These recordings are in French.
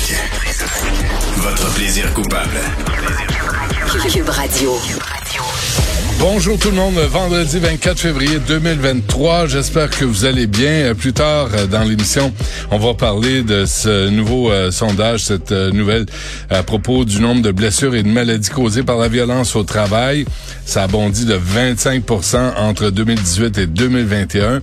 Trisac. Votre plaisir coupable. Cube Radio. Bonjour tout le monde, vendredi 24 février 2023. J'espère que vous allez bien. Plus tard euh, dans l'émission, on va parler de ce nouveau euh, sondage, cette euh, nouvelle à propos du nombre de blessures et de maladies causées par la violence au travail. Ça a bondi de 25% entre 2018 et 2021.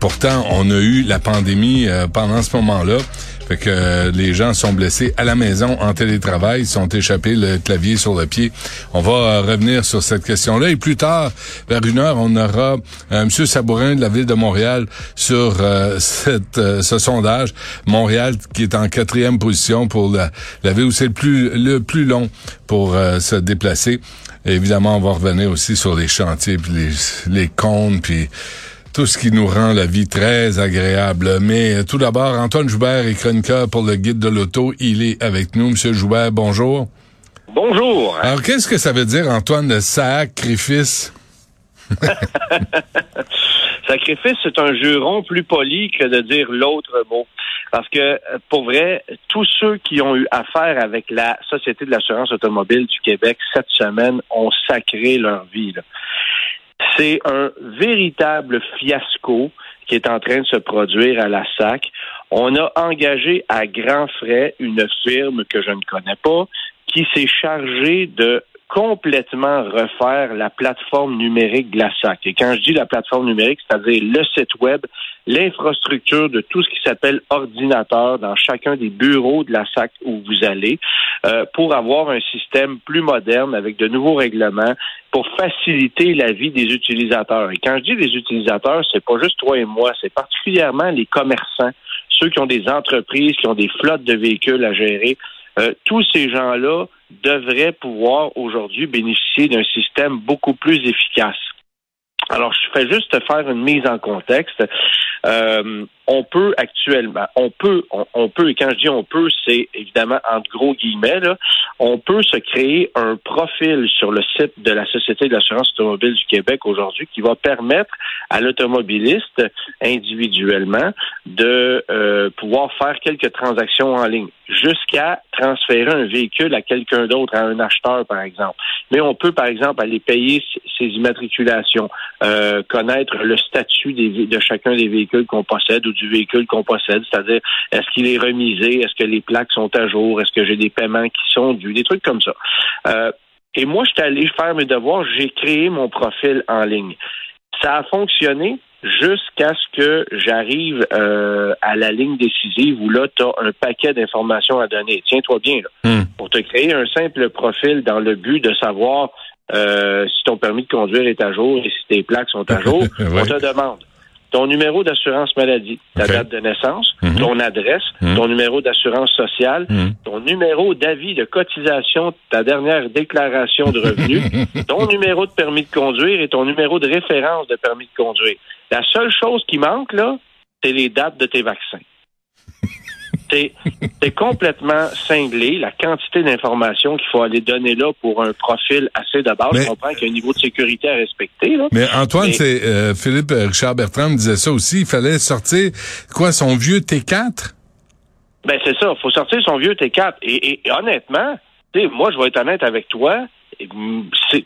Pourtant, on a eu la pandémie pendant ce moment-là. Fait que euh, les gens sont blessés à la maison en télétravail, sont échappés le clavier sur le pied. On va euh, revenir sur cette question-là. Et plus tard, vers une heure, on aura euh, M. Sabourin de la ville de Montréal sur cette, ce sondage. Montréal qui est en quatrième position pour la, la ville où c'est le plus, le plus long pour se déplacer. évidemment, on va revenir aussi sur les chantiers, puis les, les comptes, puis tout ce qui nous rend la vie très agréable. Mais euh, tout d'abord, Antoine Joubert est chroniqueur pour le guide de l'auto. Il est avec nous. Monsieur Joubert, bonjour. Bonjour. Alors, qu'est-ce que ça veut dire, Antoine, le sacrifice? sacrifice, c'est un juron plus poli que de dire l'autre mot. Parce que, pour vrai, tous ceux qui ont eu affaire avec la Société de l'assurance automobile du Québec cette semaine ont sacré leur vie. Là. C'est un véritable fiasco qui est en train de se produire à la SAC. On a engagé à grands frais une firme que je ne connais pas qui s'est chargée de complètement refaire la plateforme numérique de la SAC. Et quand je dis la plateforme numérique, c'est-à-dire le site web, l'infrastructure de tout ce qui s'appelle ordinateur dans chacun des bureaux de la SAC où vous allez, euh, pour avoir un système plus moderne avec de nouveaux règlements pour faciliter la vie des utilisateurs. Et quand je dis les utilisateurs, c'est pas juste toi et moi, c'est particulièrement les commerçants, ceux qui ont des entreprises, qui ont des flottes de véhicules à gérer. Euh, tous ces gens-là devraient pouvoir aujourd'hui bénéficier d'un système beaucoup plus efficace. Alors, je fais juste faire une mise en contexte. Euh, on peut actuellement, on peut, on, peut, et quand je dis on peut, c'est évidemment entre gros guillemets, là, on peut se créer un profil sur le site de la Société de l'assurance automobile du Québec aujourd'hui qui va permettre à l'automobiliste individuellement de euh, pouvoir faire quelques transactions en ligne jusqu'à transférer un véhicule à quelqu'un d'autre, à un acheteur par exemple. Mais on peut par exemple aller payer ses immatriculations, euh, connaître le statut de chacun des véhicules qu'on possède ou du véhicule qu'on possède, c'est-à-dire est-ce qu'il est remisé, est-ce que les plaques sont à jour, est-ce que j'ai des paiements qui sont dus, des trucs comme ça. Euh, et moi, je suis allé faire mes devoirs, j'ai créé mon profil en ligne. Ça a fonctionné jusqu'à ce que j'arrive euh, à la ligne décisive où là, tu as un paquet d'informations à donner. Tiens-toi bien, là. Hmm. Pour te créer un simple profil dans le but de savoir euh, si ton permis de conduire est à jour et si tes plaques sont à jour, on te demande ton numéro d'assurance maladie, ta date de naissance, mhm. ton adresse, mhm. ton numéro d'assurance sociale, mhm. ton numéro d'avis de cotisation, ta dernière déclaration de revenus, ton numéro de permis de conduire et ton numéro de référence de permis de conduire. La seule chose qui manque, là, c'est les dates de tes vaccins. C'est complètement cinglé, la quantité d'informations qu'il faut aller donner là pour un profil assez de base. Je comprends qu'il y a un niveau de sécurité à respecter. Mais Antoine, c'est euh, Philippe euh, Richard Bertrand me disait ça aussi. Il fallait sortir quoi, son vieux T4? Ben c'est ça, il faut sortir son vieux T4. Et, et honnêtement, moi, je vais être honnête avec toi.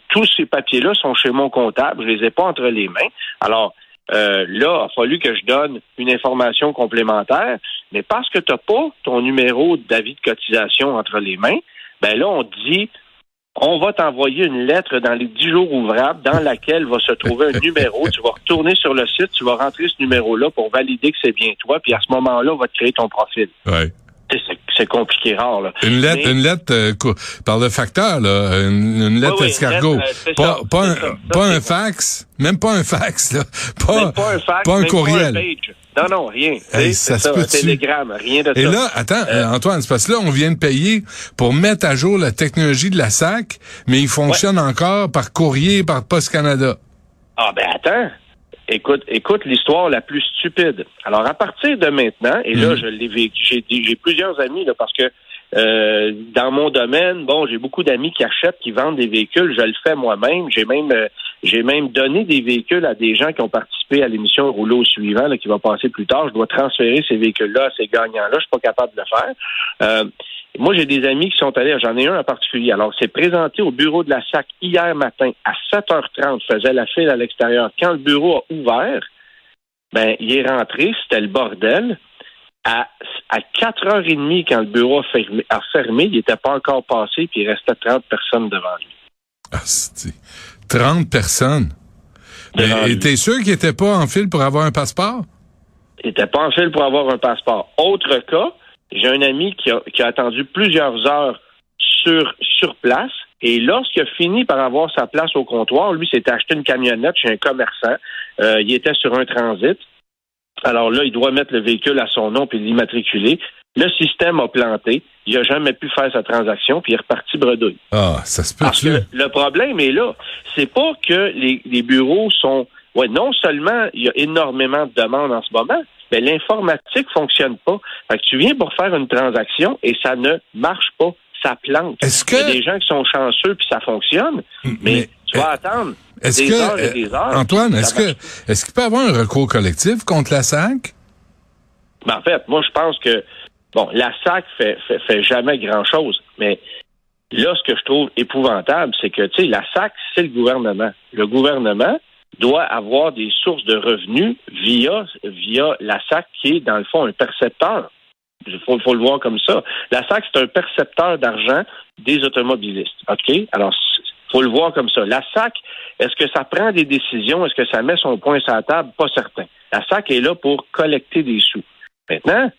Tous ces papiers-là sont chez mon comptable. Je les ai pas entre les mains. Alors, euh, là, il a fallu que je donne une information complémentaire, mais parce que tu n'as pas ton numéro d'avis de cotisation entre les mains, ben là, on te dit on va t'envoyer une lettre dans les dix jours ouvrables dans laquelle va se trouver un numéro. Tu vas retourner sur le site, tu vas rentrer ce numéro-là pour valider que c'est bien toi, puis à ce moment-là, on va te créer ton profil. Ouais. C'est- compliqué rare. Là. Une lettre, Mais- une lettre euh, par le facteur, là, une, une lettre oui, une escargot. lettre, euh, pas ça, pas, un, ça. Pas un fax, même pas un fax, là. Pas, pas un fax, pas un courriel. Pas un page. Non, non, rien. Hey, ça se télégramme, rien de Et là, attends, euh, Antoine, c'est parce que là, on vient de payer pour mettre à jour la technologie de la SAC, mais il fonctionne encore par courrier, par Post Canada. Ah ben attends. Écoute, écoute l'histoire la plus stupide. Alors à partir de maintenant, et là Mhm. je l'ai vécu, j'ai plusieurs amis là parce que euh, dans mon domaine, bon, j'ai beaucoup d'amis qui achètent, qui vendent des véhicules. Je le fais moi-même. J'ai même euh, j'ai même donné des véhicules à des gens qui ont participé à l'émission Rouleau suivant là, qui va passer plus tard. Je dois transférer ces véhicules-là à ces gagnants-là. Je suis pas capable de le faire. Euh, moi, j'ai des amis qui sont allés, j'en ai un en particulier. Alors, c'est présenté au bureau de la SAC hier matin à 7h30, faisait la file à l'extérieur. Quand le bureau a ouvert, ben, il est rentré, c'était le bordel. À, à 4h30, quand le bureau a fermé, a fermé il n'était pas encore passé, puis il restait 30 personnes devant lui. Ah, c'est 30 personnes. Devant Mais t'es sûr qu'il était pas en file pour avoir un passeport? Il n'était pas en file pour avoir un passeport. Autre cas, j'ai un ami qui a, qui a attendu plusieurs heures sur, sur place. Et lorsqu'il a fini par avoir sa place au comptoir, lui s'était acheté une camionnette chez un commerçant. Euh, il était sur un transit. Alors là, il doit mettre le véhicule à son nom puis l'immatriculer. Le système a planté. Il n'a jamais pu faire sa transaction puis il est reparti bredouille. Ah, ça se Parce peut-tu? que le problème est là. C'est pas que les, les bureaux sont. Ouais, non seulement il y a énormément de demandes en ce moment, mais l'informatique fonctionne pas. Fait que tu viens pour faire une transaction et ça ne marche pas. Ça plante. Est-ce Il y a que- des gens qui sont chanceux puis ça fonctionne, mais, Mais, tu vas attendre Est-ce des que, heures et euh, des heures. Antoine, est-ce que, est-ce qu'il peut y avoir un recours collectif contre la SAC? Ben, en fait, moi, je pense que, bon, la SAC fait, fait, fait jamais grand-chose, mais là, ce que je trouve épouvantable, c'est que, tu sais, la SAC, c'est le gouvernement. Le gouvernement doit avoir des sources de revenus via, via la SAC, qui est, dans le fond, un percepteur. Il faut, faut le voir comme ça. La SAC, c'est un percepteur d'argent des automobilistes. OK? Alors, faut le voir comme ça. La SAC, est-ce que ça prend des décisions? Est-ce que ça met son point sur la table? Pas certain. La SAC est là pour collecter des sous. Maintenant,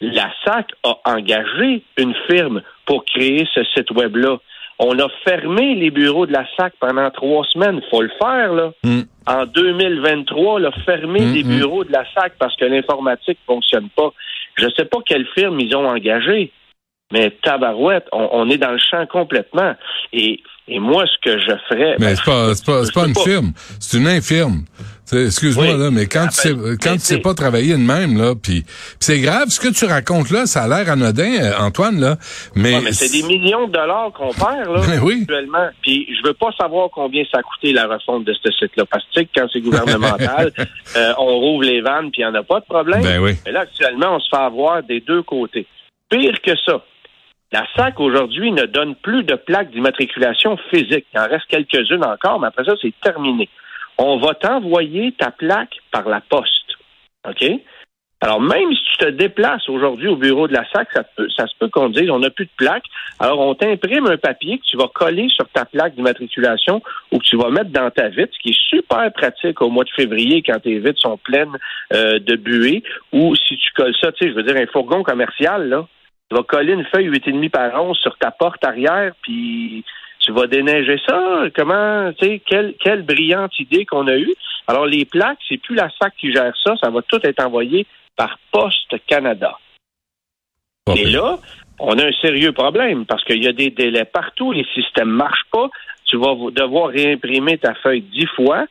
la SAC a engagé une firme pour créer ce site web-là. On a fermé les bureaux de la SAC pendant trois semaines. Il faut le faire, là. Hmm. En 2023, là, fermer Hmm, les hmm. bureaux de la SAC parce que l'informatique fonctionne pas. Je sais pas quelle firme ils ont engagé, mais tabarouette, on, on est dans le champ complètement. Et, et moi, ce que je ferais... Mais ben, c'est pas, c'est pas, pas une firme. C'est une infirme. Excuse-moi, Oui. là, mais quand Ah, tu sais, ben, quand mais tu sais c'est- pas travailler de même, là, puis c'est grave, ce que tu racontes là, ça a l'air anodin, euh, Antoine, là, mais... Ouais, mais c'est des millions de dollars qu'on perd, là, Mais oui. actuellement. Puis je veux pas savoir combien ça a coûté la refonte de ce site-là. Parce que tu sais que quand c'est gouvernemental, euh, on rouvre les vannes puis il n'y en a pas de problème. Ben oui. Mais là, actuellement, on se fait avoir des deux côtés. Pire que ça. La SAC aujourd'hui ne donne plus de plaques d'immatriculation physique. Il en reste quelques-unes encore, mais après ça, c'est terminé. On va t'envoyer ta plaque par la poste. OK? Alors, même si tu te déplaces aujourd'hui au bureau de la SAC, ça, se peut qu'on dise on n'a plus de plaque. Alors, on t'imprime un papier que tu vas coller sur ta plaque d'immatriculation ou que tu vas mettre dans ta vitre, ce qui est super pratique au mois de février quand tes vitres sont pleines euh, de buée. Ou si tu colles ça, tu sais, je veux dire, un fourgon commercial, tu vas coller une feuille 8,5 par 11 sur ta porte arrière, puis tu vas déneiger ça? Comment, tu sais, quelle, quelle brillante idée qu'on a eue. Alors, les plaques, c'est plus la SAC qui gère ça, ça va tout être envoyé par Poste Canada. Et là, on a un sérieux problème parce qu'il y a des délais partout, les systèmes ne marchent pas. Tu vas devoir réimprimer ta feuille dix fois.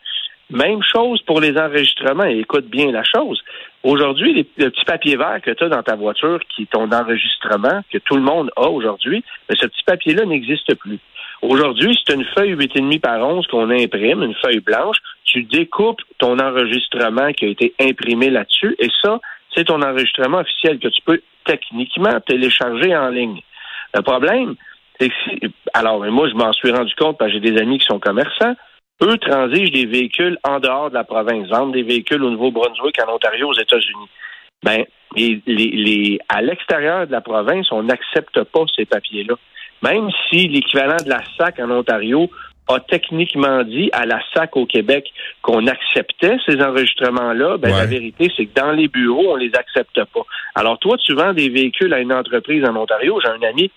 Même chose pour les enregistrements. Et écoute bien la chose. Aujourd'hui, le petit papier vert que tu as dans ta voiture, qui est ton enregistrement, que tout le monde a aujourd'hui, mais ce petit papier-là n'existe plus. Aujourd'hui, c'est une feuille 8,5 par 11 qu'on imprime, une feuille blanche. Tu découpes ton enregistrement qui a été imprimé là-dessus, et ça, c'est ton enregistrement officiel que tu peux techniquement télécharger en ligne. Le problème, c'est que si, alors, moi, je m'en suis rendu compte parce que j'ai des amis qui sont commerçants. eux transigent des véhicules en dehors de la province, vendent des véhicules au Nouveau-Brunswick, en Ontario, aux États-Unis. Ben, les, les, à l'extérieur de la province, on n'accepte pas ces papiers-là. Même si l'équivalent de la SAC en Ontario a techniquement dit à la SAC au Québec qu'on acceptait ces enregistrements-là, ben, la vérité, c'est que dans les bureaux, on les accepte pas. Alors, toi, tu vends des véhicules à une entreprise en Ontario. J'ai un ami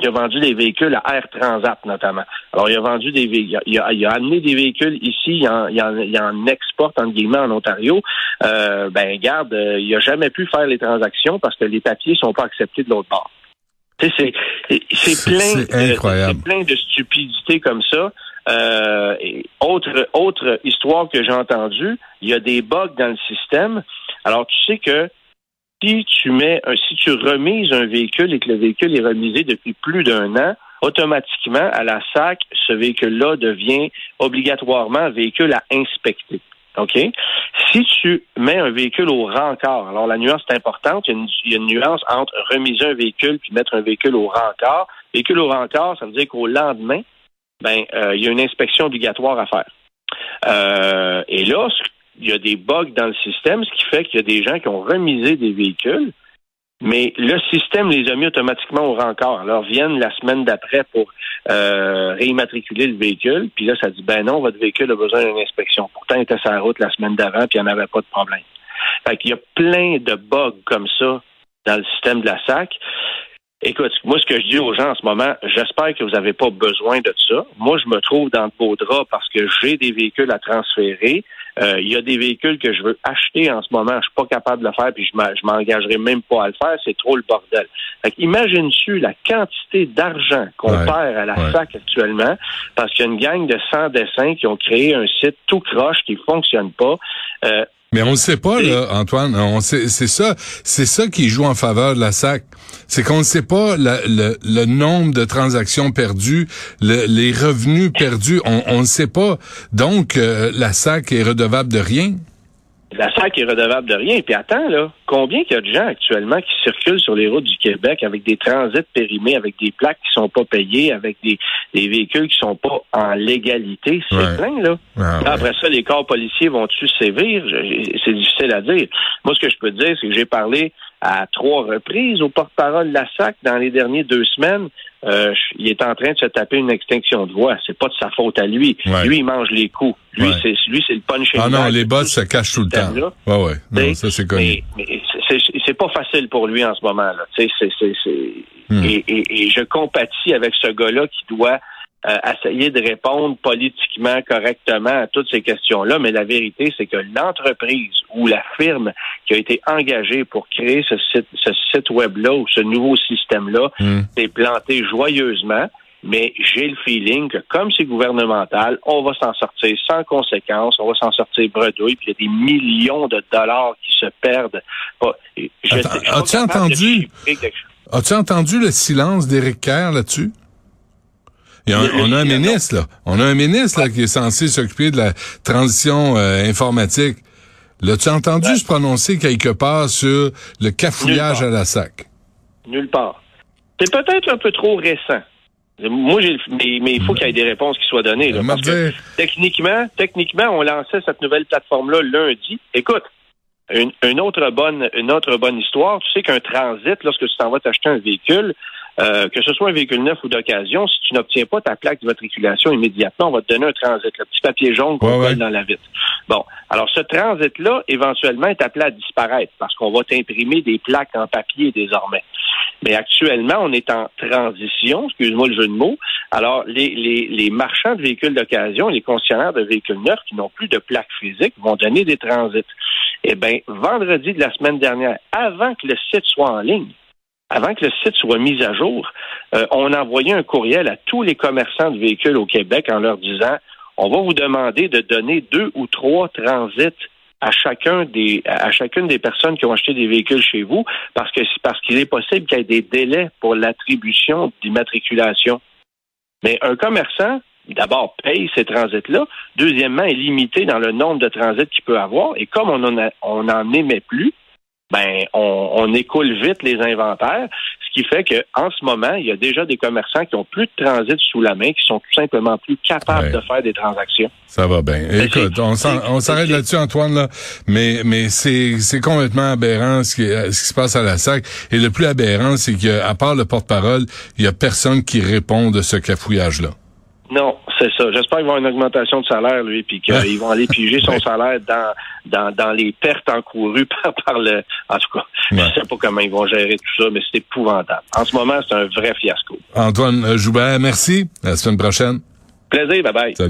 qui a vendu des véhicules à Air Transat, notamment. Alors, il a vendu des véhicules, il a, il a amené des véhicules ici, il en, il en, il en exporte, entre guillemets, en Ontario. Euh, ben, garde, euh, il a jamais pu faire les transactions parce que les papiers sont pas acceptés de l'autre bord. C'est c'est plein, de, plein de stupidité comme ça. Euh, autre autre histoire que j'ai entendue, il y a des bugs dans le système. Alors tu sais que si tu mets, un, si tu remises un véhicule et que le véhicule est remisé depuis plus d'un an, automatiquement, à la SAC, ce véhicule-là devient obligatoirement un véhicule à inspecter. OK? Si tu mets un véhicule au rencard, alors la nuance est importante, il y, a une, nuance entre remiser un véhicule puis mettre un véhicule au rencard. Véhicule au rencard, ça veut dire qu'au lendemain, ben, euh, il y a une inspection obligatoire à faire. Euh, et là, il y a des bugs dans le système, ce qui fait qu'il y a des gens qui ont remisé des véhicules, mais le système les a mis automatiquement au rencard. Alors, viennent la semaine d'après pour euh, réimmatriculer le véhicule, puis là, ça dit, ben non, votre véhicule a besoin d'une inspection. Pourtant, il était sur la route la semaine d'avant, puis il n'y en avait pas de problème. Fait qu'il y a plein de bugs comme ça dans le système de la SAC. Écoute, moi, ce que je dis aux gens en ce moment, j'espère que vous n'avez pas besoin de ça. Moi, je me trouve dans de beaux draps parce que j'ai des véhicules à transférer. Euh, il y a des véhicules que je veux acheter en ce moment, je suis pas capable de le faire, puis je m'engagerai même pas à le faire, c'est trop le bordel. imagine-tu la quantité d'argent qu'on perd à la SAC actuellement? Parce qu'il y a une gang de 100 dessins qui ont créé un site tout croche qui fonctionne pas. Euh, mais on ne sait pas, là, Antoine. On sait, c'est ça, c'est ça qui joue en faveur de la SAC. C'est qu'on ne sait pas le, le, nombre de transactions perdues, les revenus perdus. On ne sait pas. Donc, euh, la SAC est redevable de rien. La SAC est redevable de rien. Puis attends, là, combien il y a de gens actuellement qui circulent sur les routes du Québec avec des transits périmés, avec des plaques qui sont pas payées, avec des, véhicules qui sont pas en légalité? C'est plein, là. Ah, Après ça, les corps policiers vont-tu sévir? C'est difficile à dire. Moi, ce que je peux te dire, c'est que j'ai parlé à trois reprises au porte-parole de la SAC dans les dernières deux semaines. Euh, il est en train de se taper une extinction de voix. C'est pas de sa faute à lui. Lui, il mange les coups. Lui, c'est lui, c'est le punching. Ah non, les boss se cachent tout le temps. Ouais, ouais. Non, ça c'est connu. Mais, c'est pas facile pour lui en ce moment. Là. C'est, c'est, hmm. et, et, et je compatis avec ce gars-là qui doit euh, essayer de répondre politiquement correctement à toutes ces questions-là, mais la vérité, c'est que l'entreprise ou la firme qui a été engagée pour créer ce site, ce site web-là ou ce nouveau système-là hmm. s'est planté joyeusement. Mais j'ai le feeling que comme c'est gouvernemental, on va s'en sortir sans conséquence, on va s'en sortir bredouille, puis il y a des millions de dollars qui se perdent. As-tu entendu, as entendu le silence d'Éric Kerr là-dessus? On a un ministre, là. On a un ministre, là, qui est censé s'occuper de la transition euh, informatique. L'as-tu entendu se prononcer quelque part sur le cafouillage à la SAC? Nulle part. C'est peut-être un peu trop récent. Moi, j'ai, mais, il faut qu'il y ait des réponses qui soient données. parce que techniquement, techniquement, on lançait cette nouvelle plateforme-là lundi. Écoute, une, autre bonne, une autre bonne histoire. Tu sais qu'un transit, lorsque tu t'en vas t'acheter un véhicule, euh, que ce soit un véhicule neuf ou d'occasion, si tu n'obtiens pas ta plaque d'immatriculation immédiatement, on va te donner un transit, le petit papier jaune qu'on colle dans la vitre. Bon, alors ce transit-là, éventuellement, est appelé à disparaître parce qu'on va t'imprimer des plaques en papier désormais. Mais actuellement, on est en transition, excuse-moi le jeu de mots. Alors, les, les, les marchands de véhicules d'occasion, les concessionnaires de véhicules neufs qui n'ont plus de plaques physiques vont donner des transits. Eh bien, vendredi de la semaine dernière, avant que le site soit en ligne, avant que le site soit mis à jour, euh, on a envoyé un courriel à tous les commerçants de véhicules au Québec en leur disant on va vous demander de donner deux ou trois transits à chacun des à chacune des personnes qui ont acheté des véhicules chez vous parce que parce qu'il est possible qu'il y ait des délais pour l'attribution d'immatriculation. Mais un commerçant d'abord paye ces transits-là, deuxièmement est limité dans le nombre de transits qu'il peut avoir et comme on en on n'en émet plus, ben on, on écoule vite les inventaires, ce qui fait que en ce moment, il y a déjà des commerçants qui ont plus de transit sous la main, qui sont tout simplement plus capables Ouais. de faire des transactions. Ça va bien. Écoute, c'est- on s'arrête là-dessus, Antoine, là. Mais, mais c'est, c'est complètement aberrant ce qui, ce qui se passe à la SAC. Et le plus aberrant, c'est qu'à part le porte-parole, il y a personne qui répond de ce cafouillage-là. Non, c'est ça. J'espère qu'il va y avoir une augmentation de salaire, lui, puis qu'ils vont aller piger son salaire dans, dans, dans les pertes encourues par, par le. En tout cas, Ouais. je sais pas comment ils vont gérer tout ça, mais c'est épouvantable. En ce moment, c'est un vrai fiasco. Antoine Joubert, merci. À la semaine prochaine. Plaisir, bye bye. Salut.